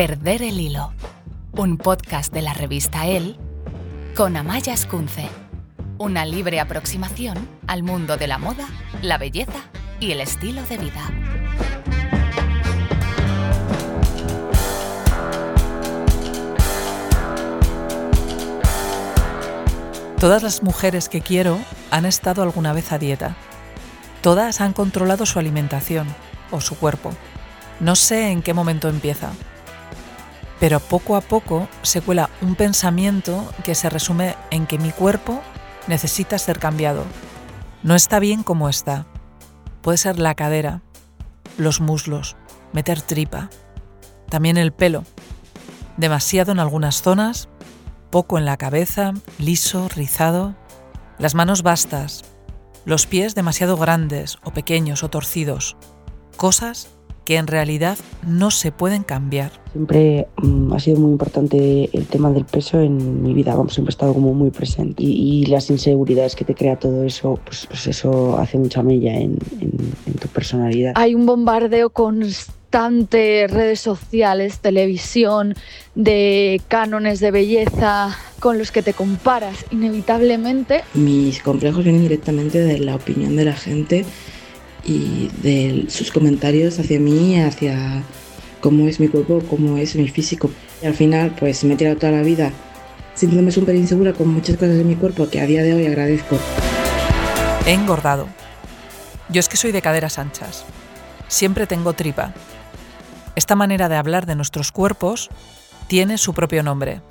Perder el hilo, un podcast de la revista El con Amaya Escunce, una libre aproximación al mundo de la moda, la belleza y el estilo de vida. Todas las mujeres que quiero han estado alguna vez a dieta. Todas han controlado su alimentación o su cuerpo. No sé en qué momento empieza. Pero poco a poco se cuela un pensamiento que se resume en que mi cuerpo necesita ser cambiado. No está bien como está. Puede ser la cadera, los muslos, meter tripa, también el pelo. Demasiado en algunas zonas, poco en la cabeza, liso, rizado. Las manos vastas, los pies demasiado grandes o pequeños o torcidos. Cosas que en realidad no se pueden cambiar. Siempre mm, ha sido muy importante el tema del peso en mi vida, vamos, siempre ha estado como muy presente. Y, las inseguridades que te crea todo eso, pues, pues eso hace mucha mella en, en tu personalidad. Hay un bombardeo constante, redes sociales, televisión, de cánones de belleza con los que te comparas inevitablemente. Mis complejos vienen directamente de la opinión de la gente y de sus comentarios hacia mí, hacia cómo es mi cuerpo, cómo es mi físico. Y al final, pues me he tirado toda la vida sintiéndome súper insegura con muchas cosas de mi cuerpo que a día de hoy agradezco. He engordado. Yo es que soy de caderas anchas. Siempre tengo tripa. Esta manera de hablar de nuestros cuerpos tiene su propio nombre.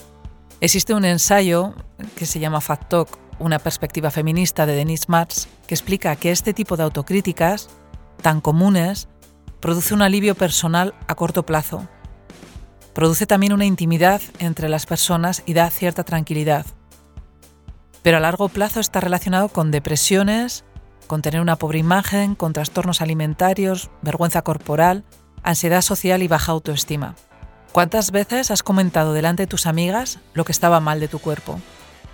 Existe un ensayo que se llama Fat Talk una perspectiva feminista de Denise Matz que explica que este tipo de autocríticas, tan comunes, produce un alivio personal a corto plazo. Produce también una intimidad entre las personas y da cierta tranquilidad. Pero a largo plazo está relacionado con depresiones, con tener una pobre imagen, con trastornos alimentarios, vergüenza corporal, ansiedad social y baja autoestima. ¿Cuántas veces has comentado delante de tus amigas lo que estaba mal de tu cuerpo?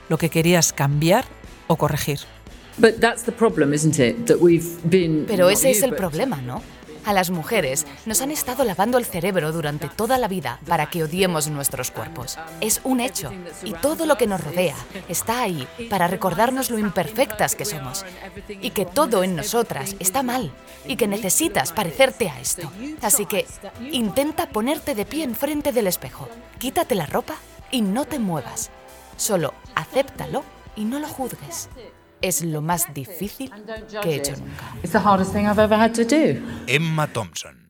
Lo que querías cambiar o corregir. Pero ese es el problema, ¿no? A las mujeres nos han estado lavando el cerebro durante toda la vida para que odiemos nuestros cuerpos. Es un hecho. Y todo lo que nos rodea está ahí para recordarnos lo imperfectas que somos. Y que todo en nosotras está mal. Y que necesitas parecerte a esto. Así que intenta ponerte de pie enfrente del espejo. Quítate la ropa y no te muevas. Solo acéptalo y no lo juzgues. Es lo más difícil que he hecho nunca. Emma Thompson.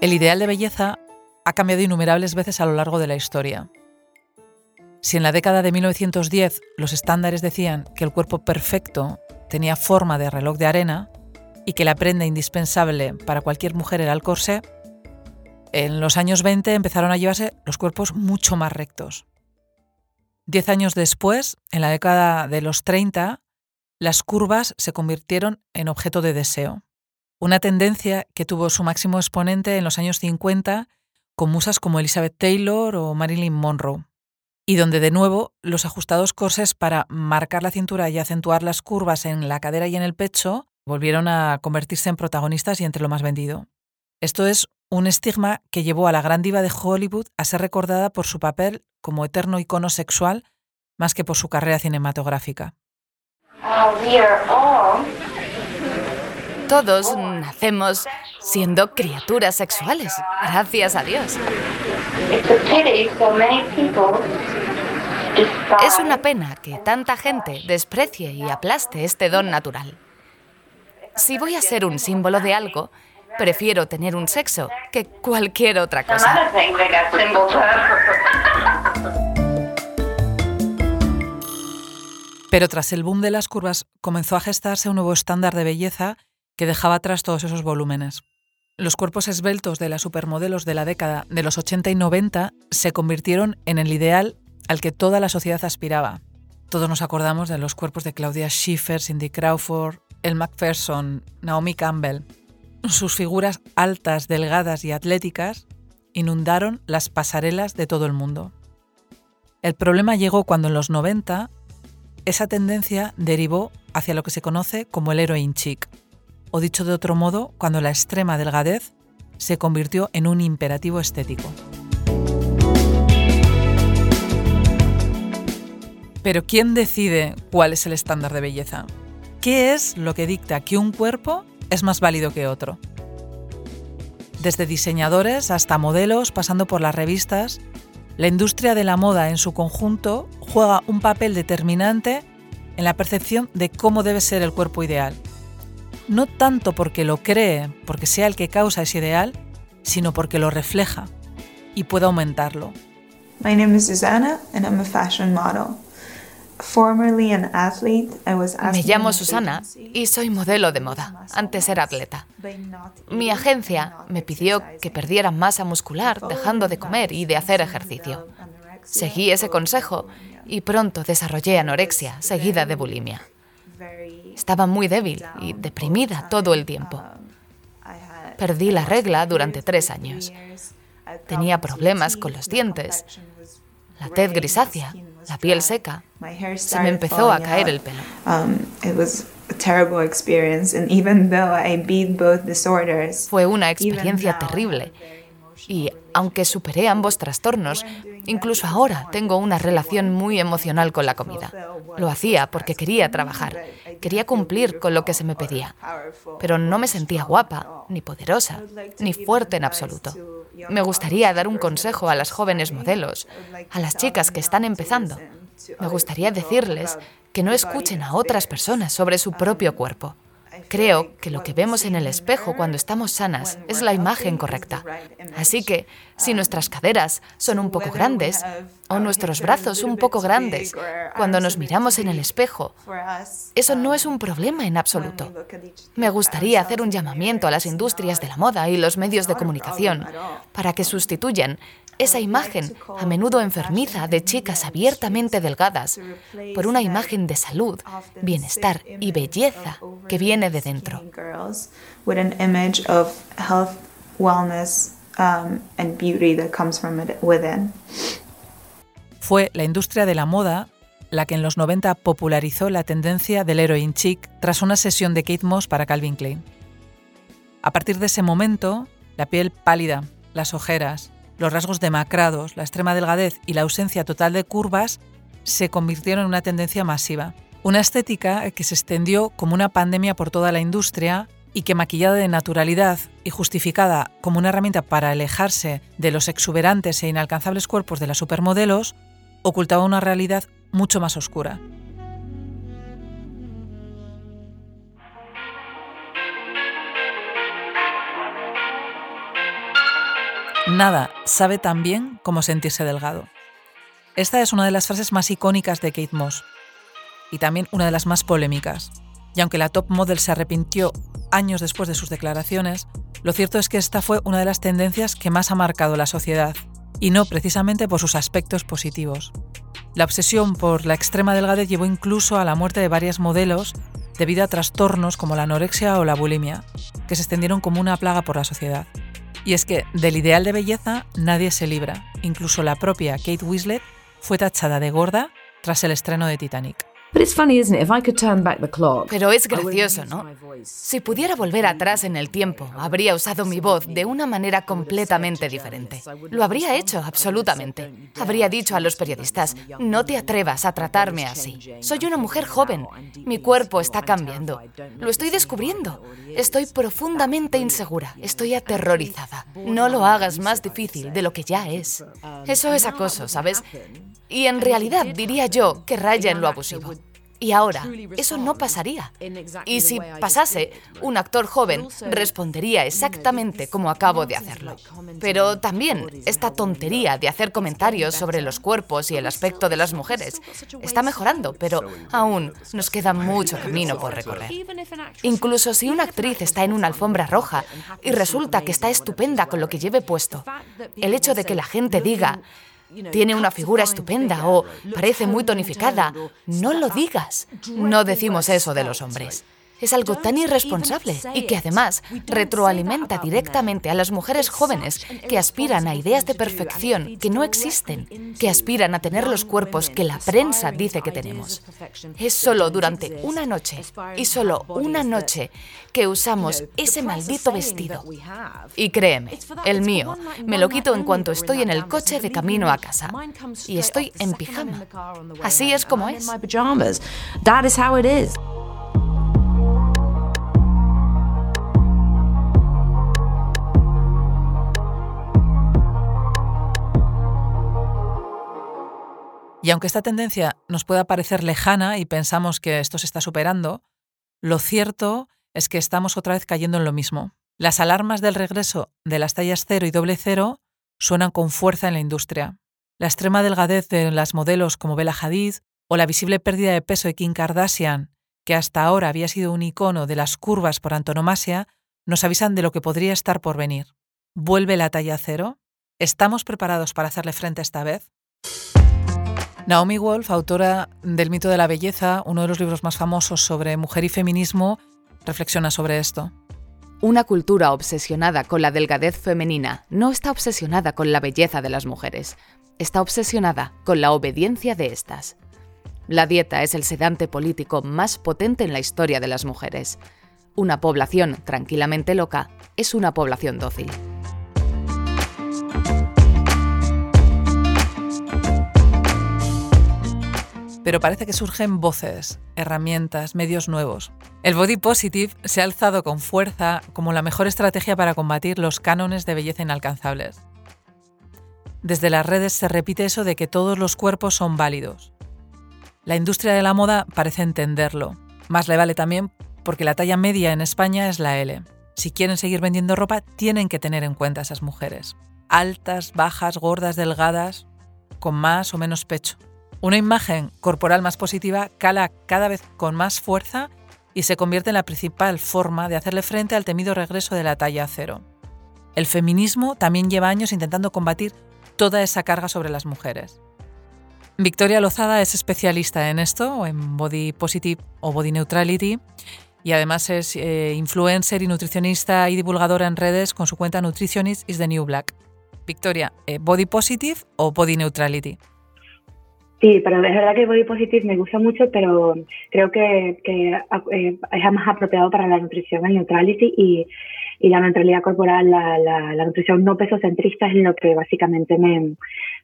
El ideal de belleza ha cambiado innumerables veces a lo largo de la historia. Si en la década de 1910 los estándares decían que el cuerpo perfecto tenía forma de reloj de arena y que la prenda indispensable para cualquier mujer era el corsé, en los años 20 empezaron a llevarse los cuerpos mucho más rectos. Diez años después, en la década de los 30, las curvas se convirtieron en objeto de deseo. Una tendencia que tuvo su máximo exponente en los años 50 con musas como Elizabeth Taylor o Marilyn Monroe, y donde de nuevo los ajustados corsés para marcar la cintura y acentuar las curvas en la cadera y en el pecho volvieron a convertirse en protagonistas y entre lo más vendido. Esto es un estigma que llevó a la gran diva de Hollywood a ser recordada por su papel como eterno icono sexual más que por su carrera cinematográfica. Todos nacemos siendo criaturas sexuales, gracias a Dios. Es una pena que tanta gente desprecie y aplaste este don natural. Si voy a ser un símbolo de algo, Prefiero tener un sexo que cualquier otra cosa. Pero tras el boom de las curvas comenzó a gestarse un nuevo estándar de belleza que dejaba atrás todos esos volúmenes. Los cuerpos esbeltos de las supermodelos de la década de los 80 y 90 se convirtieron en el ideal al que toda la sociedad aspiraba. Todos nos acordamos de los cuerpos de Claudia Schiffer, Cindy Crawford, Elle Macpherson, Naomi Campbell. Sus figuras altas, delgadas y atléticas inundaron las pasarelas de todo el mundo. El problema llegó cuando en los 90 esa tendencia derivó hacia lo que se conoce como el heroin chic. o dicho de otro modo, cuando la extrema delgadez se convirtió en un imperativo estético. Pero ¿quién decide cuál es el estándar de belleza? ¿Qué es lo que dicta que un cuerpo es más válido que otro? Desde diseñadores hasta modelos, pasando por las revistas, la industria de la moda en su conjunto juega un papel determinante en la percepción de cómo debe ser el cuerpo ideal. No tanto porque lo cree, porque sea el que causa ese ideal, sino porque lo refleja y puede aumentarlo. My name is Susanna and I'm a fashion model. Me llamo Susana y soy modelo de moda. Antes era atleta. Mi agencia me pidió que perdiera masa muscular dejando de comer y de hacer ejercicio. Seguí ese consejo y pronto desarrollé anorexia seguida de bulimia. Estaba muy débil y deprimida todo el tiempo. Perdí la regla durante tres años. Tenía problemas con los dientes, la tez grisácea, la piel seca. Se me empezó a caer el pelo. Fue una experiencia terrible. Y aunque superé ambos trastornos, incluso ahora tengo una relación muy emocional con la comida. Lo hacía porque quería trabajar, quería cumplir con lo que se me pedía, pero no me sentía guapa, ni poderosa, ni fuerte en absoluto. Me gustaría dar un consejo a las jóvenes modelos, a las chicas que están empezando. Me gustaría decirles que no escuchen a otras personas sobre su propio cuerpo. Creo que lo que vemos en el espejo cuando estamos sanas es la imagen correcta. Así que, si nuestras caderas son un poco grandes o nuestros brazos un poco grandes cuando nos miramos en el espejo, eso no es un problema en absoluto. Me gustaría hacer un llamamiento a las industrias de la moda y los medios de comunicación para que sustituyan esa imagen, a menudo enfermiza, de chicas abiertamente delgadas, por una imagen de salud, bienestar y belleza que viene de dentro. Fue la industria de la moda la que en los 90 popularizó la tendencia del heroin chic tras una sesión de Kate Moss para Calvin Klein. A partir de ese momento, la piel pálida, las ojeras, los rasgos demacrados, la extrema delgadez y la ausencia total de curvas se convirtieron en una tendencia masiva. Una estética que se extendió como una pandemia por toda la industria y que maquillada de naturalidad y justificada como una herramienta para alejarse de los exuberantes e inalcanzables cuerpos de las supermodelos, ocultaba una realidad mucho más oscura. Nada sabe tan bien como sentirse delgado. Esta es una de las frases más icónicas de Kate Moss y también una de las más polémicas. Y aunque la top model se arrepintió años después de sus declaraciones, lo cierto es que esta fue una de las tendencias que más ha marcado la sociedad, y no precisamente por sus aspectos positivos. La obsesión por la extrema delgadez llevó incluso a la muerte de varias modelos debido a trastornos como la anorexia o la bulimia, que se extendieron como una plaga por la sociedad. Y es que del ideal de belleza nadie se libra. Incluso la propia Kate Winslet fue tachada de gorda tras el estreno de Titanic. Pero es gracioso, ¿no? Si pudiera volver atrás en el tiempo, habría usado mi voz de una manera completamente diferente. Lo habría hecho, absolutamente. Habría dicho a los periodistas, no te atrevas a tratarme así. Soy una mujer joven. Mi cuerpo está cambiando. Lo estoy descubriendo. Estoy profundamente insegura. Estoy aterrorizada. No lo hagas más difícil de lo que ya es. Eso es acoso, ¿sabes? Y en realidad diría yo que raya en lo abusivo. Y ahora, eso no pasaría. Y si pasase, un actor joven respondería exactamente como acabo de hacerlo. Pero también esta tontería de hacer comentarios sobre los cuerpos y el aspecto de las mujeres está mejorando, pero aún nos queda mucho camino por recorrer. Incluso si una actriz está en una alfombra roja y resulta que está estupenda con lo que lleve puesto, el hecho de que la gente diga, tiene una figura estupenda o parece muy tonificada. No lo digas. No decimos eso de los hombres. Es algo tan irresponsable y que además retroalimenta directamente a las mujeres jóvenes que aspiran a ideas de perfección que no existen, que aspiran a tener los cuerpos que la prensa dice que tenemos. Es solo durante una noche y solo una noche que usamos ese maldito vestido. Y créeme, el mío, me lo quito en cuanto estoy en el coche de camino a casa. Y estoy en pijama. Así es como es. Y aunque esta tendencia nos pueda parecer lejana y pensamos que esto se está superando, lo cierto es que estamos otra vez cayendo en lo mismo. Las alarmas del regreso de las tallas cero y doble cero suenan con fuerza en la industria. La extrema delgadez de las modelos como Bella Hadid o la visible pérdida de peso de Kim Kardashian, que hasta ahora había sido un icono de las curvas por antonomasia, nos avisan de lo que podría estar por venir. ¿Vuelve la talla cero? ¿Estamos preparados para hacerle frente esta vez? Naomi Wolf, autora del mito de la belleza, uno de los libros más famosos sobre mujer y feminismo, reflexiona sobre esto. Una cultura obsesionada con la delgadez femenina no está obsesionada con la belleza de las mujeres, está obsesionada con la obediencia de estas. La dieta es el sedante político más potente en la historia de las mujeres. Una población tranquilamente loca es una población dócil. Pero parece que surgen voces, herramientas, medios nuevos. El body positive se ha alzado con fuerza como la mejor estrategia para combatir los cánones de belleza inalcanzables. Desde las redes se repite eso de que todos los cuerpos son válidos. La industria de la moda parece entenderlo. Más le vale también porque la talla media en España es la L. Si quieren seguir vendiendo ropa, tienen que tener en cuenta a esas mujeres. Altas, bajas, gordas, delgadas, con más o menos pecho. Una imagen corporal más positiva cala cada vez con más fuerza y se convierte en la principal forma de hacerle frente al temido regreso de la talla cero. El feminismo también lleva años intentando combatir toda esa carga sobre las mujeres. Victoria Lozada es especialista en esto, en body positive o body neutrality, y además es eh, influencer y nutricionista y divulgadora en redes con su cuenta Nutritionist is the New Black. Victoria, eh, ¿body positive o body neutrality? Sí, pero es verdad que Body Positive me gusta mucho, pero creo que, eh, es más apropiado para la nutrición, el neutrality y, la neutralidad corporal, la, nutrición no pesocentrista es lo que básicamente me,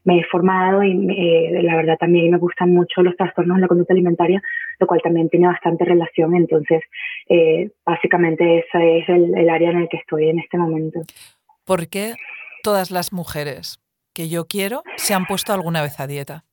me he formado y eh, la verdad también me gustan mucho los trastornos de la conducta alimentaria, lo cual también tiene bastante relación. Entonces, eh, básicamente ese es el, el área en el que estoy en este momento. ¿Por qué todas las mujeres que yo quiero se han puesto alguna vez a dieta?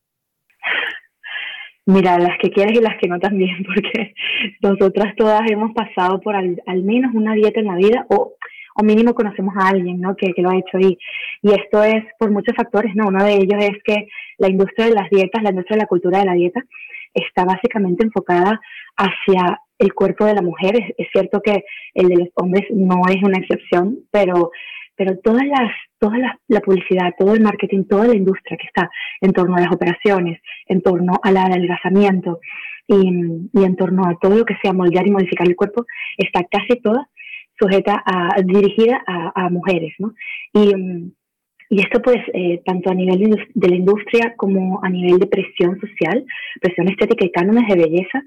Mira, las que quieres y las que no también, porque nosotras todas hemos pasado por al, menos una dieta en la vida o, o mínimo conocemos a alguien ¿no? que, que, lo ha hecho y, y esto es por muchos factores, ¿no? Uno de ellos es que la industria de las dietas, la industria de la cultura de la dieta, está básicamente enfocada hacia el cuerpo de la mujer. Es cierto que el de los hombres no es una excepción, pero pero todas las, toda la, publicidad, todo el marketing, toda la industria que está en torno a las operaciones, en torno al adelgazamiento y, y en torno a todo lo que sea moldear y modificar el cuerpo, está casi toda sujeta a, dirigida a, mujeres, ¿no? Y, y esto pues eh, tanto a nivel de, la industria como a nivel de presión social, presión estética y cánones de belleza,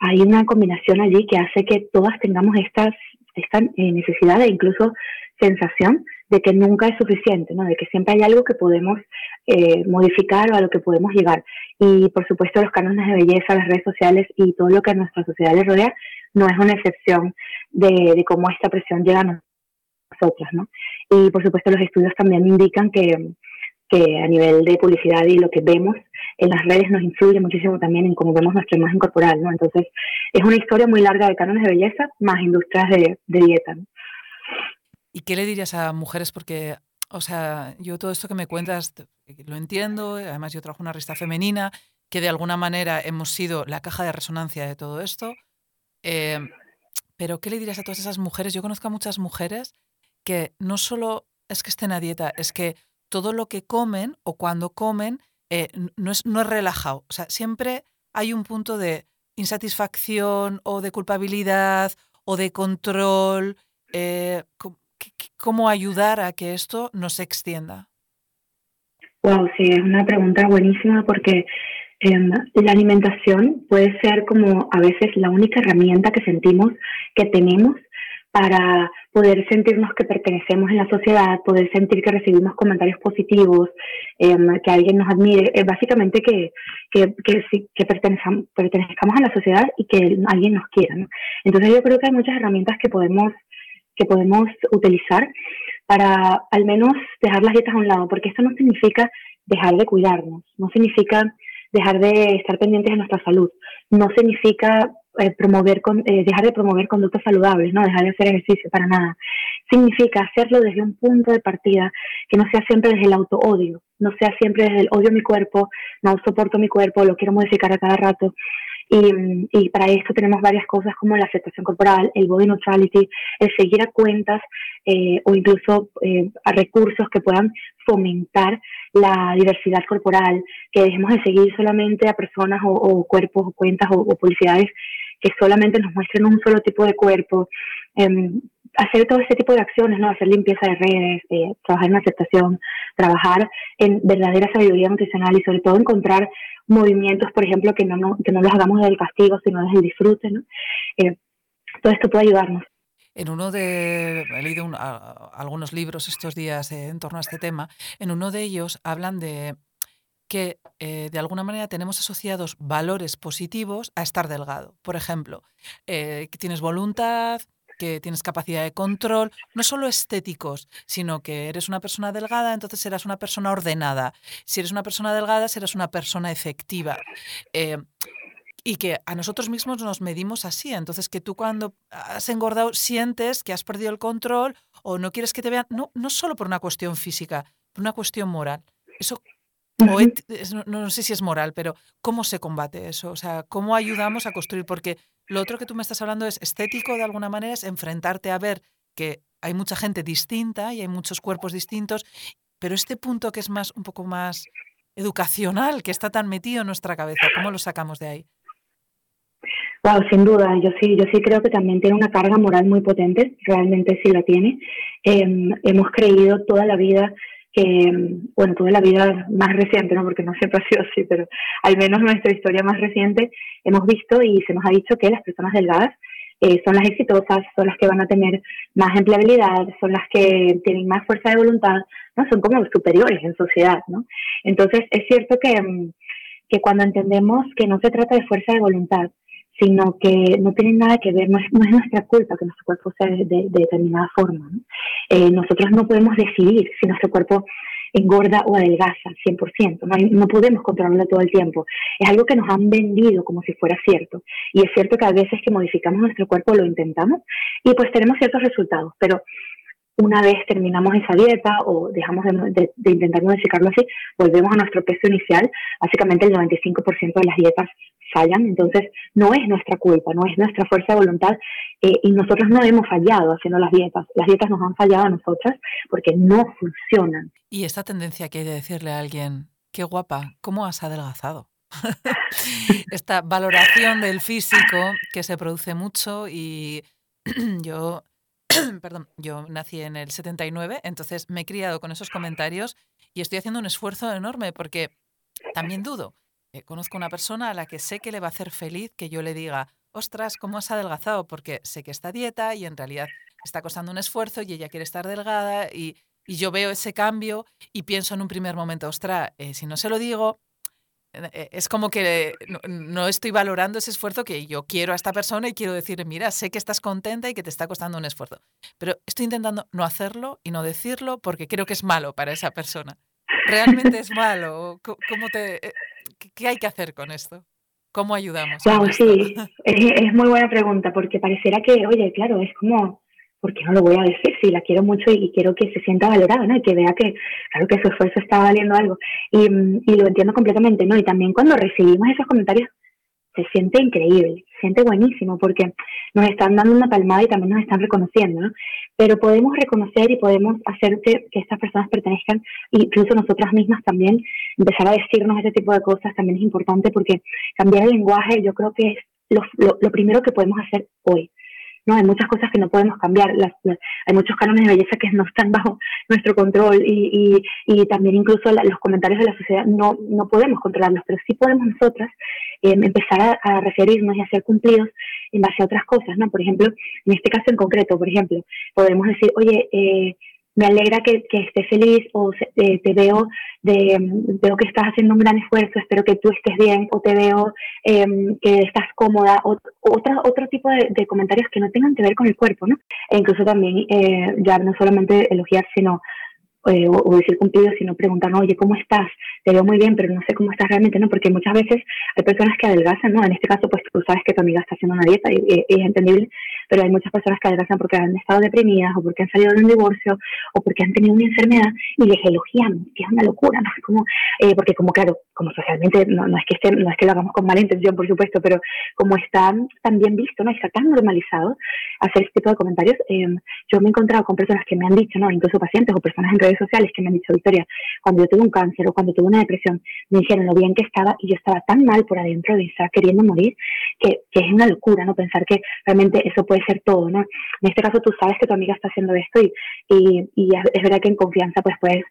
hay una combinación allí que hace que todas tengamos estas, esta necesidad e incluso sensación de que nunca es suficiente, ¿no? de que siempre hay algo que podemos eh, modificar o a lo que podemos llegar. Y por supuesto los cánones de belleza, las redes sociales y todo lo que a nuestra sociedad le rodea no es una excepción de, cómo esta presión llega a nosotras. ¿no? Y por supuesto los estudios también indican que, que a nivel de publicidad y lo que vemos en las redes nos influye muchísimo también en cómo vemos nuestra imagen corporal, ¿no? Entonces, es una historia muy larga de cánones de belleza más industrias de, de dieta. ¿no? ¿Y qué le dirías a mujeres? Porque, o sea, yo todo esto que me cuentas lo entiendo, además yo trabajo en una revista femenina, que de alguna manera hemos sido la caja de resonancia de todo esto. Em, pero, ¿qué le dirías a todas esas mujeres? Yo conozco a muchas mujeres que no solo es que estén a dieta, es que todo lo que comen o cuando comen eh, no, es, no es relajado. O sea, siempre hay un punto de insatisfacción o de culpabilidad o de control? Eh, ¿Cómo ayudar a que esto no se extienda? Wow, sí, es una pregunta buenísima porque em, la alimentación puede ser como a veces la única herramienta que sentimos que tenemos para poder sentirnos que pertenecemos en la sociedad, poder sentir que recibimos comentarios positivos, em, que alguien nos admire, eh, básicamente que, que, que, que pertenezcamos a la sociedad y que alguien nos quiera. Entonces yo creo que hay muchas herramientas que podemos, que podemos utilizar para al menos dejar las dietas a un lado, porque esto no significa dejar de cuidarnos, no significa dejar de estar pendientes de nuestra salud, no significa eh, promover con, eh, dejar de promover conductas saludables, no dejar de hacer ejercicio para nada. Significa hacerlo desde un punto de partida que no sea siempre desde el auto-odio, no sea siempre desde el odio a mi cuerpo, no soporto mi cuerpo, lo quiero modificar a cada rato. Y, y, para esto tenemos varias cosas como la aceptación corporal, el body neutrality, el seguir a cuentas eh, o incluso a recursos que puedan fomentar la diversidad corporal, que dejemos de seguir solamente a personas o, cuerpos o cuentas o, publicidades que solamente nos muestren un solo tipo de cuerpo, em, hacer todo ese tipo de acciones, ¿no? hacer limpieza de redes, eh, trabajar en aceptación, trabajar en verdadera sabiduría nutricional y sobre todo encontrar movimientos, por ejemplo, que no, que no los hagamos del castigo, sino desde el disfrute. ¿no? Eh, todo esto puede ayudarnos. En uno de, he leído algunos libros estos días eh, en torno a este tema, en uno de ellos hablan de que eh, de alguna manera tenemos asociados valores positivos a estar delgado. Por ejemplo, eh, tienes voluntad, que tienes capacidad de control, no solo estéticos, sino que eres una persona delgada, entonces serás una persona ordenada. Si eres una persona delgada, serás una persona efectiva. Eh, y que a nosotros mismos nos medimos así. Entonces, que tú cuando has engordado sientes que has perdido el control o no quieres que te vean, no, no solo por una cuestión física, por una cuestión moral. Eso no, sé si es moral, pero ¿cómo se combate eso? O sea, ¿cómo ayudamos a construir? Porque lo otro que tú me estás hablando es estético de alguna manera, es enfrentarte a ver que hay mucha gente distinta y hay muchos cuerpos distintos, pero este punto que es más un poco más educacional, que está tan metido en nuestra cabeza, ¿cómo lo sacamos de ahí? Wow, sin duda, yo sí, yo sí creo que también tiene una carga moral muy potente, realmente sí la tiene. Em, hemos creído toda la vida que, bueno, toda la vida más reciente, ¿no? porque no siempre ha sido así, pero al menos nuestra historia más reciente hemos visto y se nos ha dicho que las personas delgadas eh, son las exitosas, son las que van a tener más empleabilidad, son las que tienen más fuerza de voluntad, ¿no? Son como superiores en sociedad, ¿no? Entonces, es cierto que, que cuando entendemos que no se trata de fuerza de voluntad, sino que no tiene nada que ver, no es, nuestra culpa que nuestro cuerpo sea de, determinada forma. Eh, nosotros no podemos decidir si nuestro cuerpo engorda o adelgaza 100%, no, no podemos controlarlo todo el tiempo. Es algo que nos han vendido como si fuera cierto. Y es cierto que a veces que modificamos nuestro cuerpo lo intentamos y pues tenemos ciertos resultados, pero una vez terminamos esa dieta o dejamos de, de, intentar modificarlo así, volvemos a nuestro peso inicial. Básicamente el 95% de las dietas fallan, entonces no es nuestra culpa, no es nuestra fuerza de voluntad eh, y nosotros no hemos fallado haciendo las dietas. Las dietas nos han fallado a nosotras porque no funcionan. Y esta tendencia que hay de decirle a alguien, qué guapa, ¿cómo has adelgazado? esta valoración del físico que se produce mucho y yo perdón, yo nací en el 79, entonces me he criado con esos comentarios y estoy haciendo un esfuerzo enorme porque también dudo. Eh, conozco una persona a la que sé que le va a hacer feliz que yo le diga, ostras, ¿cómo has adelgazado? Porque sé que está dieta y en realidad está costando un esfuerzo y ella quiere estar delgada y, yo veo ese cambio y pienso en un primer momento, ostras, eh, si no se lo digo, es como que no, estoy valorando ese esfuerzo que yo quiero a esta persona y quiero decirle, mira, sé que estás contenta y que te está costando un esfuerzo, pero estoy intentando no hacerlo y no decirlo porque creo que es malo para esa persona. ¿Realmente es malo? ¿Cómo te, eh, ¿Qué hay que hacer con esto? ¿Cómo ayudamos? sí, es, muy buena pregunta porque pareciera que, oye, claro, es como ¿por qué no lo voy a decir si la quiero mucho y, quiero que se sienta valorada, ¿no? Y que vea que, claro, que su esfuerzo está valiendo algo. Y, y, lo entiendo completamente, ¿no? Y también cuando recibimos esos comentarios, se siente increíble, se siente buenísimo, porque nos están dando una palmada y también nos están reconociendo, ¿no? Pero podemos reconocer y podemos hacer que, estas personas pertenezcan, incluso nosotras mismas también, empezar a decirnos ese tipo de cosas también es importante, porque cambiar el lenguaje yo creo que es lo, lo primero que podemos hacer hoy. ¿No? Hay muchas cosas que no podemos cambiar, las, hay muchos cánones de belleza que no están bajo nuestro control y, y, también incluso los comentarios de la sociedad no, no podemos controlarlos, pero sí podemos nosotras em, empezar a, referirnos y a ser cumplidos en base a otras cosas, ¿no? Por ejemplo, en este caso en concreto, por ejemplo, podemos decir, oye, eh, me alegra que, que estés feliz o eh, te veo, de, veo que estás haciendo un gran esfuerzo, espero que tú estés bien o te veo em, que estás cómoda o otra, otro tipo de, comentarios que no tengan que ver con el cuerpo, ¿no? E incluso también eh, ya no solamente elogiar, sino eh, o, decir cumplido, sino preguntar, oye, ¿cómo estás? Te veo muy bien, pero no sé cómo estás realmente, ¿no? Porque muchas veces hay personas que adelgazan, ¿no? En este caso, pues tú sabes que tu amiga está haciendo una dieta y, es entendible, pero hay muchas personas que adelgazan porque han estado deprimidas o porque han salido de un divorcio o porque han tenido una enfermedad y les elogian, que es una locura, ¿no? Como, eh, porque como claro, como socialmente, no, no es que esté, no es que lo hagamos con mala intención, por supuesto, pero como está tan bien visto, ¿no? Está tan normalizado hacer este tipo de comentarios, eh, yo me he encontrado con personas que me han dicho, ¿no? Incluso pacientes o personas en redes sociales que me han dicho, Victoria, cuando yo tuve un cáncer o cuando tuve una depresión, me dijeron lo bien que estaba y yo estaba tan mal por adentro de estar queriendo morir, que, que es una locura, ¿no? Pensar que realmente eso puede ser todo, ¿no? En este caso tú sabes que tu amiga está haciendo esto y, y, y es verdad que en confianza pues puedes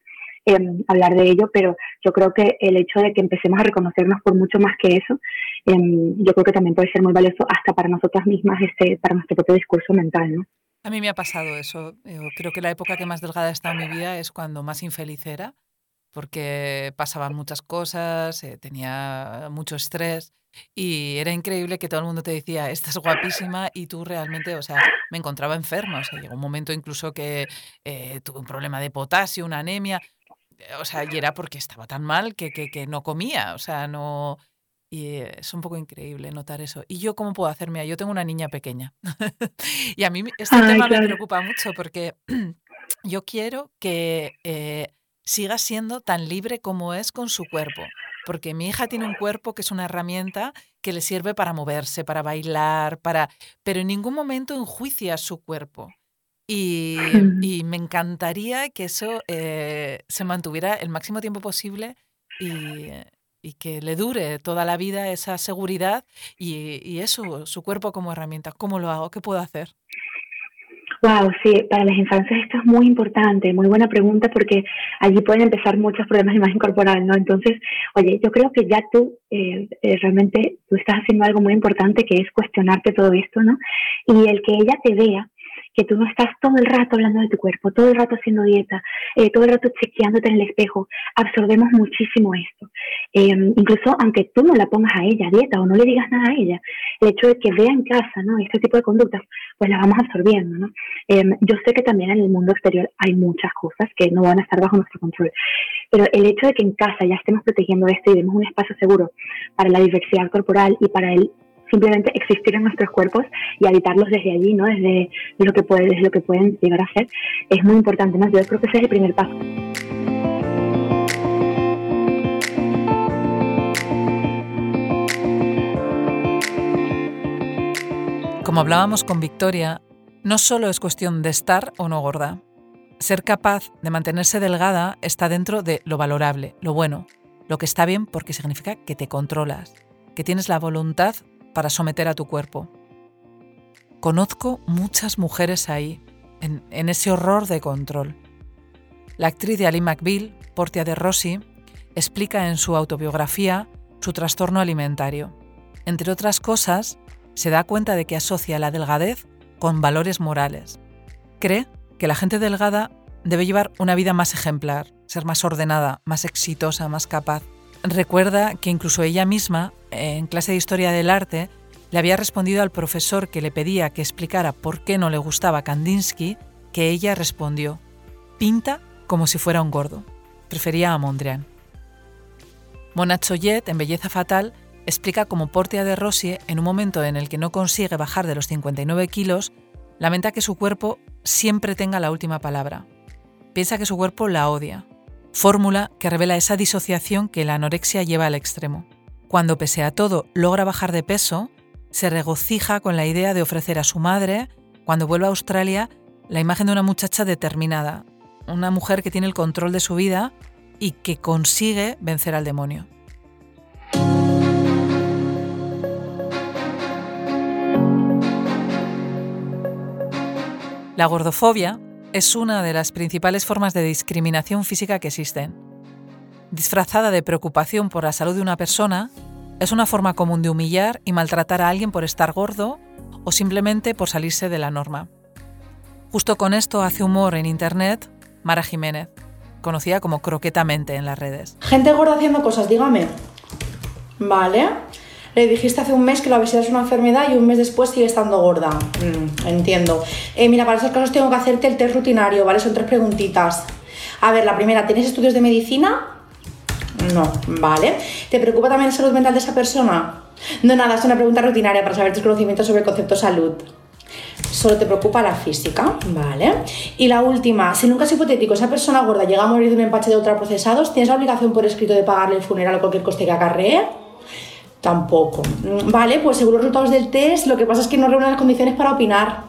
em, hablar de ello, pero yo creo que el hecho de que empecemos a reconocernos por mucho más que eso, em, yo creo que también puede ser muy valioso hasta para nosotras mismas, este, para nuestro propio discurso mental, ¿no? A mí me ha pasado eso. creo que la época que más delgada he en mi vida es cuando más infeliz era, porque pasaban muchas cosas, eh, tenía mucho estrés y era increíble que todo el mundo te decía, estás guapísima y tú realmente, o sea, me encontraba enferma. O sea, llegó un momento incluso que eh, tuve un problema de potasio, una anemia. O sea, y era porque estaba tan mal que, que no comía. O sea, no, y es un poco increíble notar eso. ¿Y yo cómo puedo hacerme? Yo tengo una niña pequeña. y a mí este tema me preocupa mucho porque yo quiero que eh, siga siendo tan libre como es con su cuerpo. Porque mi hija tiene un cuerpo que es una herramienta que le sirve para moverse, para bailar, para... pero en ningún momento enjuicia su cuerpo. Y, y me encantaría que eso eh, se mantuviera el máximo tiempo posible y, y que le dure toda la vida esa seguridad y, y eso, su cuerpo como herramienta. ¿Cómo lo hago? ¿Qué puedo hacer? Wow, sí, para las infancias esto es muy importante, muy buena pregunta porque allí pueden empezar muchos problemas de imagen corporal, ¿no? Entonces, oye, yo creo que ya tú eh, eh, realmente tú estás haciendo algo muy importante que es cuestionarte todo esto, ¿no? Y el que ella te vea que tú no estás todo el rato hablando de tu cuerpo, todo el rato haciendo dieta, eh, todo el rato chequeándote en el espejo, absorbemos muchísimo esto. Em, incluso aunque tú no la pongas a ella dieta o no le digas nada a ella, el hecho de que vea en casa ¿no? este tipo de conductas, pues la vamos absorbiendo. ¿no? Em, yo sé que también en el mundo exterior hay muchas cosas que no van a estar bajo nuestro control, pero el hecho de que en casa ya estemos protegiendo esto y demos un espacio seguro para la diversidad corporal y para el simplemente existir en nuestros cuerpos y habitarlos desde allí, ¿no? Desde lo que, puede, desde lo que pueden llegar a ser, es muy importante, ¿no? Yo creo que ese es el primer paso. Como hablábamos con Victoria, no solo es cuestión de estar o no gorda. Ser capaz de mantenerse delgada está dentro de lo valorable, lo bueno, lo que está bien porque significa que te controlas, que tienes la voluntad para someter a tu cuerpo. Conozco muchas mujeres ahí, en, ese horror de control. La actriz de Ali McBeal, Portia de Rossi, explica en su autobiografía su trastorno alimentario. Entre otras cosas, se da cuenta de que asocia la delgadez con valores morales. Cree que la gente delgada debe llevar una vida más ejemplar, ser más ordenada, más exitosa, más capaz. Recuerda que incluso ella misma, en clase de historia del arte, le había respondido al profesor que le pedía que explicara por qué no le gustaba Kandinsky, que ella respondió, pinta como si fuera un gordo. Prefería a Mondrian. Mona Choyet, en Belleza Fatal, explica cómo Portia de Rossi, en un momento en el que no consigue bajar de los 59 kilos, lamenta que su cuerpo siempre tenga la última palabra. Piensa que su cuerpo la odia, fórmula que revela esa disociación que la anorexia lleva al extremo. Cuando pese a todo logra bajar de peso, se regocija con la idea de ofrecer a su madre, cuando vuelva a Australia, la imagen de una muchacha determinada, una mujer que tiene el control de su vida y que consigue vencer al demonio. La gordofobia es una de las principales formas de discriminación física que existen. Disfrazada de preocupación por la salud de una persona, es una forma común de humillar y maltratar a alguien por estar gordo o simplemente por salirse de la norma. Justo con esto hace humor en Internet Mara Jiménez, conocida como Croquetamente en las redes. Gente gorda haciendo cosas, dígame. Vale. Le dijiste hace un mes que la obesidad es una enfermedad y un mes después sigue estando gorda. Mm, entiendo. Eh, mira, para esos casos tengo que hacerte el test rutinario, ¿vale? Son tres preguntitas. A ver, la primera, ¿tienes estudios de medicina? No, vale. ¿Te preocupa también la salud mental de esa persona? No, nada, es una pregunta rutinaria para saber tus conocimientos sobre el concepto salud. Solo te preocupa la física, ¿vale? Y la última, si nunca es hipotético, esa persona gorda llega a morir de un empache de ultraprocesados, ¿tienes la obligación por escrito de pagarle el funeral o cualquier coste que acarree? Tampoco. Vale, pues según los resultados del test, lo que pasa es que no reúnen las condiciones para opinar.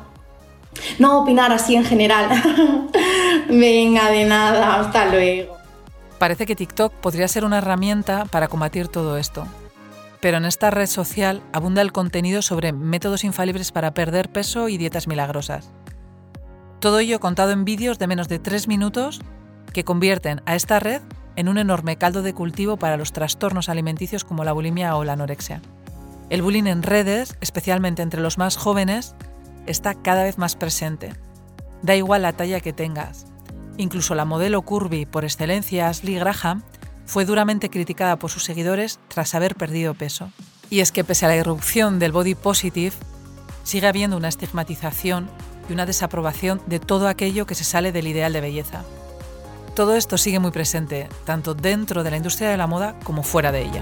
No opinar así en general. Venga, de nada, hasta luego. Parece que TikTok podría ser una herramienta para combatir todo esto. Pero en esta red social abunda el contenido sobre métodos infalibles para perder peso y dietas milagrosas. Todo ello contado en vídeos de menos de tres minutos que convierten a esta red en un enorme caldo de cultivo para los trastornos alimenticios como la bulimia o la anorexia. El bullying en redes, especialmente entre los más jóvenes, está cada vez más presente. Da igual la talla que tengas, Incluso la modelo curvy por excelencia, Ashley Graham, fue duramente criticada por sus seguidores tras haber perdido peso. Y es que pese a la irrupción del body positive, sigue habiendo una estigmatización y una desaprobación de todo aquello que se sale del ideal de belleza. Todo esto sigue muy presente, tanto dentro de la industria de la moda como fuera de ella.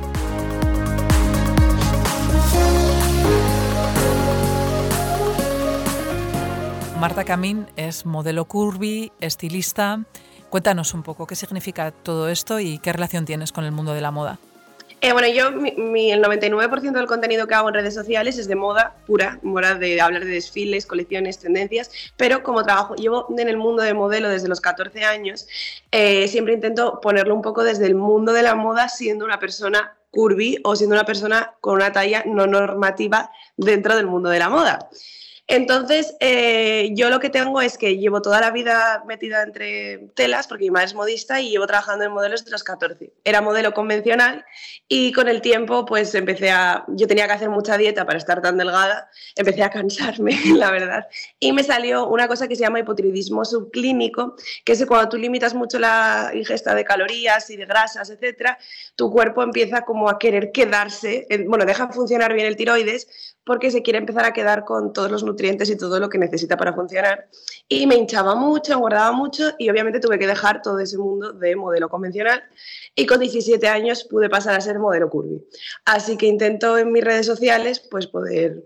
Marta Camín es modelo curvy, estilista. Cuéntanos un poco qué significa todo esto y qué relación tienes con el mundo de la moda. Eh, bueno, yo mi, el 99% del contenido que hago en redes sociales es de moda pura, moda de hablar de desfiles, colecciones, tendencias, pero como trabajo, llevo en el mundo de modelo desde los 14 años, eh, siempre intento ponerlo un poco desde el mundo de la moda siendo una persona curvy o siendo una persona con una talla no normativa dentro del mundo de la moda. Entonces, eh, yo lo que tengo es que llevo toda la vida metida entre telas, porque mi madre es modista y llevo trabajando en modelos desde los 14. Era modelo convencional y con el tiempo, pues empecé a. Yo tenía que hacer mucha dieta para estar tan delgada, empecé a cansarme, la verdad. Y me salió una cosa que se llama hipotiroidismo subclínico, que es cuando tú limitas mucho la ingesta de calorías y de grasas, etcétera, tu cuerpo empieza como a querer quedarse, bueno, deja funcionar bien el tiroides porque se quiere empezar a quedar con todos los nutrientes y todo lo que necesita para funcionar. Y me hinchaba mucho, engordaba mucho y obviamente tuve que dejar todo ese mundo de modelo convencional y con 17 años pude pasar a ser modelo curvy. Así que intento en mis redes sociales pues poder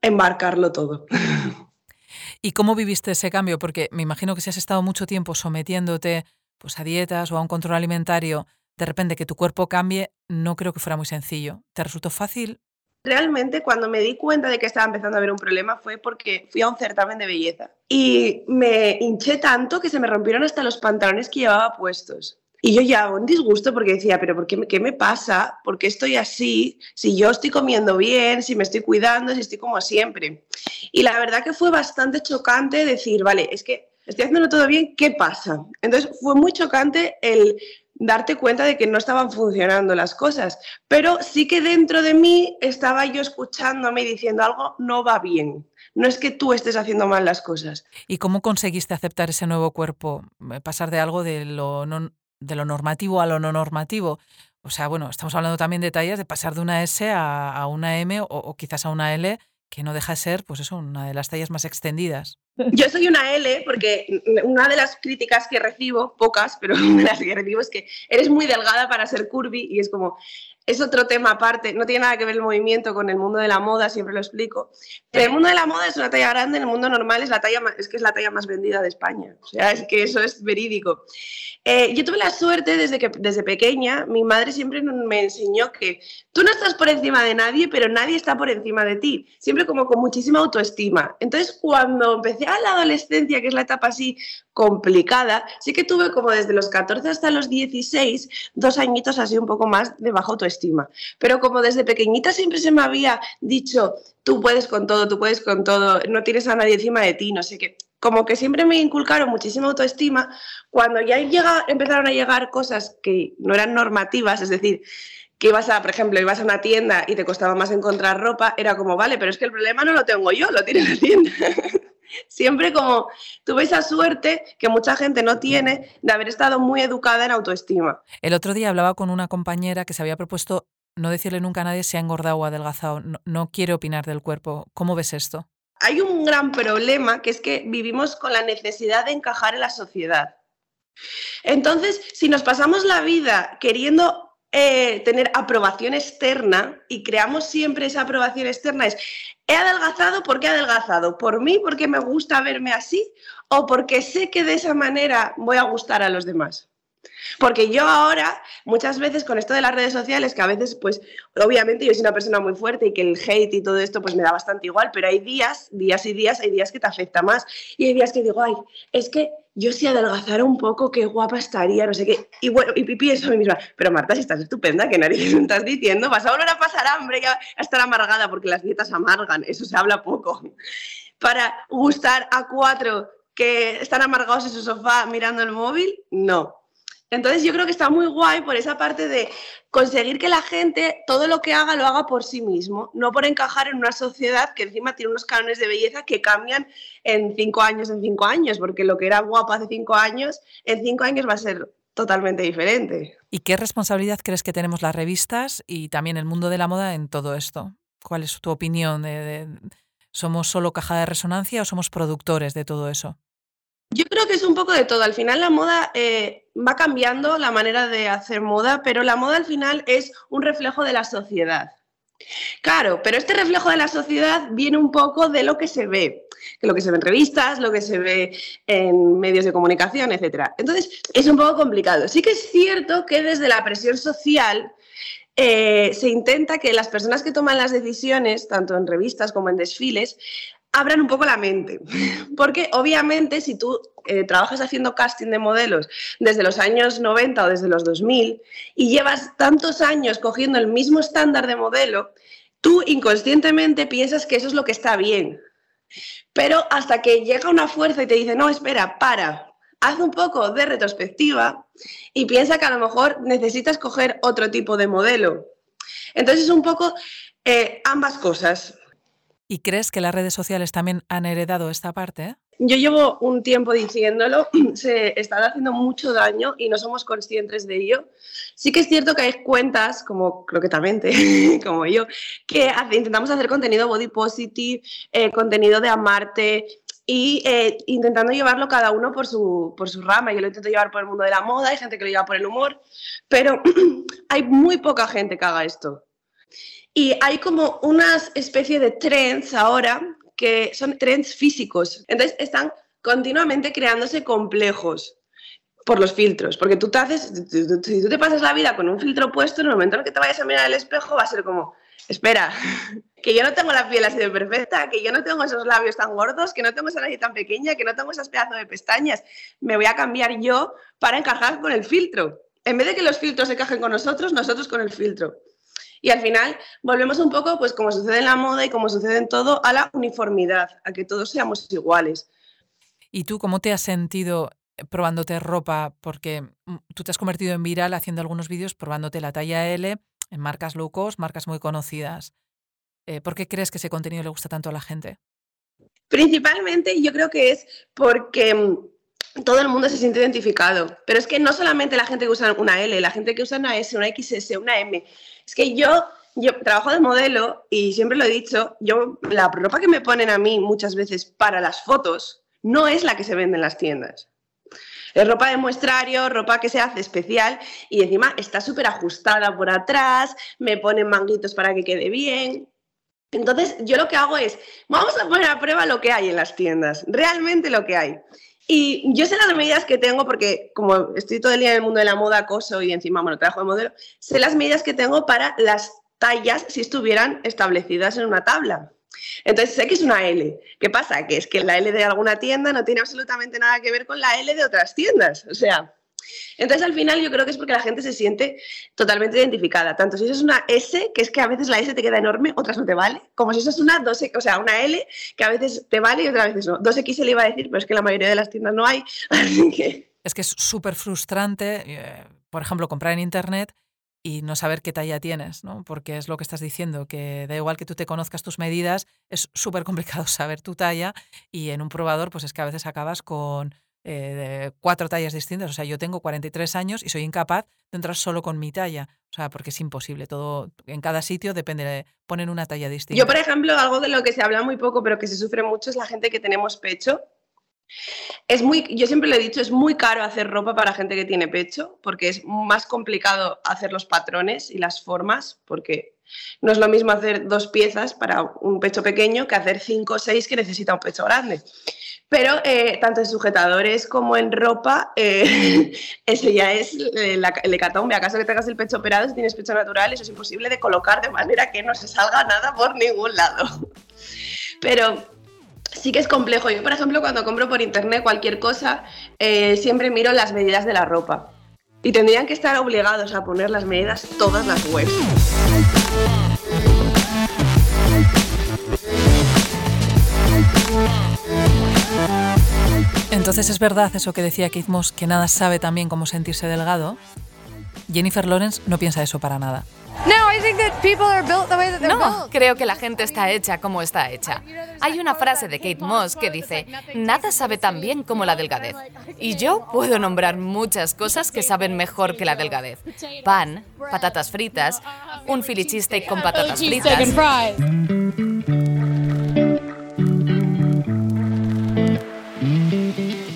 embarcarlo todo. ¿Y cómo viviste ese cambio? Porque me imagino que si has estado mucho tiempo sometiéndote pues, a dietas o a un control alimentario, de repente que tu cuerpo cambie, no creo que fuera muy sencillo. ¿Te resultó fácil? Realmente cuando me di cuenta de que estaba empezando a haber un problema fue porque fui a un certamen de belleza y me hinché tanto que se me rompieron hasta los pantalones que llevaba puestos. Y yo ya un disgusto porque decía, pero ¿por qué, qué me pasa? ¿Por qué estoy así? Si yo estoy comiendo bien, si me estoy cuidando, si estoy como siempre. Y la verdad que fue bastante chocante decir, vale, es que estoy haciendo todo bien, ¿qué pasa? Entonces fue muy chocante el darte cuenta de que no estaban funcionando las cosas. Pero sí que dentro de mí estaba yo escuchándome y diciendo algo no va bien. No es que tú estés haciendo mal las cosas. ¿Y cómo conseguiste aceptar ese nuevo cuerpo? Eh, pasar de algo de lo, de lo normativo a lo no normativo. O sea, bueno, estamos hablando también de detalles de pasar de una S a, una M o, o, quizás a una L, que no deja de ser, pues eso, una de las tallas más extendidas. Yo soy una L porque una de las críticas que recibo, pocas, pero de las que recibo es que eres muy delgada para ser curvy y es como, es otro tema aparte, no tiene nada que ver el movimiento con el mundo de la moda, siempre lo explico. Pero el mundo de la moda es una talla grande, en el mundo normal es la talla es que es la talla más vendida de España. O sea, es que eso es verídico. Eh, yo tuve la suerte desde que desde pequeña, mi madre siempre me enseñó que tú no estás por encima de nadie, pero nadie está por encima de ti. Siempre como con muchísima autoestima. Entonces, cuando empecé a la adolescencia, que es la etapa así complicada, sí que tuve como desde los 14 hasta los 16, dos añitos así un poco más de baja autoestima. Pero como desde pequeñita siempre se me había dicho, tú puedes con todo, tú puedes con todo, no tienes a nadie encima de ti, no sé qué como que siempre me inculcaron muchísima autoestima, cuando ya llega, empezaron a llegar cosas que no eran normativas, es decir, que ibas a, por ejemplo, ibas a una tienda y te costaba más encontrar ropa, era como, vale, pero es que el problema no lo tengo yo, lo tiene la tienda. Siempre como tuve esa suerte que mucha gente no tiene de haber estado muy educada en autoestima. El otro día hablaba con una compañera que se había propuesto no decirle nunca a nadie si ha engordado o adelgazado. No, no quiere opinar del cuerpo. ¿Cómo ves esto? hay un gran problema que es que vivimos con la necesidad de encajar en la sociedad. Entonces, si nos pasamos la vida queriendo eh, tener aprobación externa y creamos siempre esa aprobación externa es, ¿he adelgazado? ¿Por qué he adelgazado? ¿Por mí? ¿Porque me gusta verme así? ¿O porque sé que de esa manera voy a gustar a los demás? Porque yo ahora, muchas veces con esto de las redes sociales, que a veces, pues, obviamente yo soy una persona muy fuerte y que el hate y todo esto, pues me da bastante igual, pero hay días, días y días, hay días que te afecta más. Y hay días que digo, ay, es que yo si adelgazara un poco, qué guapa estaría, no sé qué. Y bueno, y pienso a mí misma, pero Marta, si estás estupenda, que nadie me estás diciendo, vas a volver a pasar hambre y a estar amargada, porque las dietas amargan, eso se habla poco. Para gustar a cuatro que están amargados en su sofá mirando el móvil, no entonces yo creo que está muy guay por esa parte de conseguir que la gente todo lo que haga lo haga por sí mismo, no por encajar en una sociedad que encima tiene unos cánones de belleza que cambian en cinco años, en cinco años, porque lo que era guapo hace cinco años, en cinco años va a ser totalmente diferente. ¿Y qué responsabilidad crees que tenemos las revistas y también el mundo de la moda en todo esto? ¿Cuál es tu opinión? ¿Somos solo caja de resonancia o somos productores de todo eso? Yo creo que es un poco de todo. Al final la moda eh, va cambiando la manera de hacer moda, pero la moda al final es un reflejo de la sociedad. Claro, pero este reflejo de la sociedad viene un poco de lo que se ve, que lo que se ve en revistas, lo que se ve en medios de comunicación, etc. Entonces, es un poco complicado. Sí que es cierto que desde la presión social eh, se intenta que las personas que toman las decisiones, tanto en revistas como en desfiles, abran un poco la mente. Porque obviamente si tú eh, trabajas haciendo casting de modelos desde los años 90 o desde los 2000 y llevas tantos años cogiendo el mismo estándar de modelo, tú inconscientemente piensas que eso es lo que está bien. Pero hasta que llega una fuerza y te dice, no, espera, para, haz un poco de retrospectiva y piensa que a lo mejor necesitas coger otro tipo de modelo. Entonces, un poco eh, ambas cosas. ¿Y crees que las redes sociales también han heredado esta parte? Yo llevo un tiempo diciéndolo, se están haciendo mucho daño y no somos conscientes de ello. Sí que es cierto que hay cuentas, como creo que también, como yo, que intentamos hacer contenido body positive, eh, contenido de amarte y eh, intentando llevarlo cada uno por su, por su rama. Yo lo intento llevar por el mundo de la moda, hay gente que lo lleva por el humor, pero hay muy poca gente que haga esto. Y hay como una especie de trends ahora que son trends físicos. Entonces están continuamente creándose complejos por los filtros, porque tú te haces, si tú te pasas la vida con un filtro puesto, en el momento en que te vayas a mirar al espejo va a ser como, espera, que yo no tengo la piel así de perfecta, que yo no tengo esos labios tan gordos, que no tengo esa nariz tan pequeña, que no tengo esas pedazos de pestañas, me voy a cambiar yo para encajar con el filtro. En vez de que los filtros encajen con nosotros, nosotros con el filtro. Y al final volvemos un poco, pues como sucede en la moda y como sucede en todo, a la uniformidad, a que todos seamos iguales. ¿Y tú cómo te has sentido probándote ropa? Porque mm, tú te has convertido en viral haciendo algunos vídeos probándote la talla L en marcas low cost, marcas muy conocidas. Eh, ¿Por qué crees que ese contenido le gusta tanto a la gente? Principalmente yo creo que es porque mm, todo el mundo se siente identificado. Pero es que no solamente la gente que usa una L, la gente que usa una S, una XS, una M. Es que yo, yo trabajo de modelo y siempre lo he dicho, yo la ropa que me ponen a mí muchas veces para las fotos no es la que se vende en las tiendas. Es ropa de muestrario, ropa que se hace especial y encima está súper ajustada por atrás, me ponen manguitos para que quede bien. Entonces, yo lo que hago es, vamos a poner a prueba lo que hay en las tiendas, realmente lo que hay. Y yo sé las medidas que tengo porque como estoy todo el día en el mundo de la moda, acoso y encima, bueno, trabajo de modelo, sé las medidas que tengo para las tallas si estuvieran establecidas en una tabla. Entonces sé que es una L. ¿Qué pasa? Que es que la L de alguna tienda no tiene absolutamente nada que ver con la L de otras tiendas. O sea, Entonces, al final, yo creo que es porque la gente se siente totalmente identificada. Tanto si eso es una S, que es que a veces la S te queda enorme, otras no te vale, como si eso es una 2, o sea, una L, que a veces te vale y otras veces no. 2X le iba a decir, pero es que la mayoría de las tiendas no hay. Es que es súper frustrante, eh, por ejemplo, comprar en Internet y no saber qué talla tienes, ¿no? Porque es lo que estás diciendo, que da igual que tú te conozcas tus medidas, es súper complicado saber tu talla y en un probador pues es que a veces acabas con eh, cuatro tallas distintas. O sea, yo tengo 43 años y soy incapaz de entrar solo con mi talla. O sea, porque es imposible. Todo en cada sitio depende, de, ponen una talla distinta. Yo, por ejemplo, algo de lo que se habla muy poco, pero que se sufre mucho es la gente que tenemos pecho. Es muy, yo siempre le he dicho, es muy caro hacer ropa para gente que tiene pecho, porque es más complicado hacer los patrones y las formas, porque no es lo mismo hacer dos piezas para un pecho pequeño que hacer cinco o seis que necesita un pecho grande. Pero eh, tanto en sujetadores como en ropa, eh, eso ya es eh, el hecatombe. ¿Acaso que tengas el pecho operado, si tienes pecho natural, eso es imposible de colocar de manera que no se salga nada por ningún lado. Pero sí que es complejo. Yo, por ejemplo, cuando compro por internet cualquier cosa, siempre miro las medidas de la ropa. Y tendrían que estar obligados a poner las medidas todas las webs. Entonces es verdad eso que decía Keith Moss, que nada sabe tan bien cómo sentirse delgado. Jennifer Lawrence no piensa eso para nada. No, creo que la gente está hecha como está hecha. Hay una frase de Kate Moss que dice, nada sabe tan bien como la delgadez. Y yo puedo nombrar muchas cosas que saben mejor que la delgadez. Pan, patatas fritas, un cheesesteak con patatas fritas.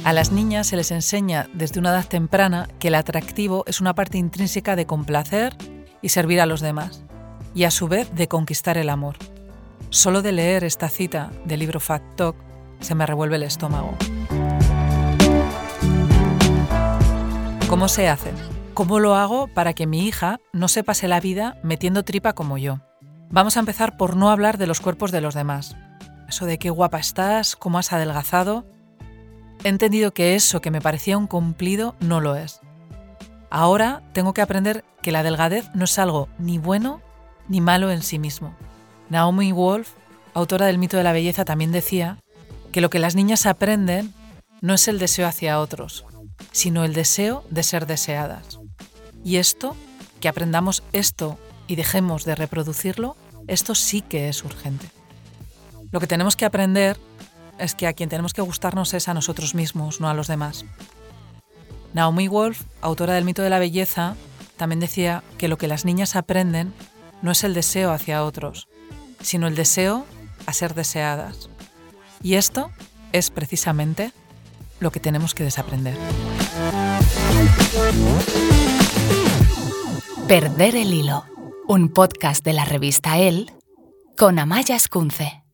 A las niñas se les enseña desde una edad temprana que el atractivo es una parte intrínseca de complacer y servir a los demás, y a su vez de conquistar el amor. Solo de leer esta cita del libro Fact Talk se me revuelve el estómago. ¿Cómo se hace? ¿Cómo lo hago para que mi hija no se pase la vida metiendo tripa como yo? Vamos a empezar por no hablar de los cuerpos de los demás. Eso de qué guapa estás, cómo has adelgazado, He entendido que eso que me parecía un cumplido no lo es. Ahora tengo que aprender que la delgadez no es algo ni bueno ni malo en sí mismo. Naomi Wolf, autora del mito de la belleza, también decía que lo que las niñas aprenden no es el deseo hacia otros, sino el deseo de ser deseadas. Y esto, que aprendamos esto y dejemos de reproducirlo, esto sí que es urgente. Lo que tenemos que aprender es que a quien tenemos que gustarnos es a nosotros mismos, no a los demás. Naomi Wolf, autora del mito de la belleza, también decía que lo que las niñas aprenden no es el deseo hacia otros, sino el deseo a ser deseadas. Y esto es precisamente lo que tenemos que desaprender. Perder el hilo, un podcast de la revista El con Amaya Escunce.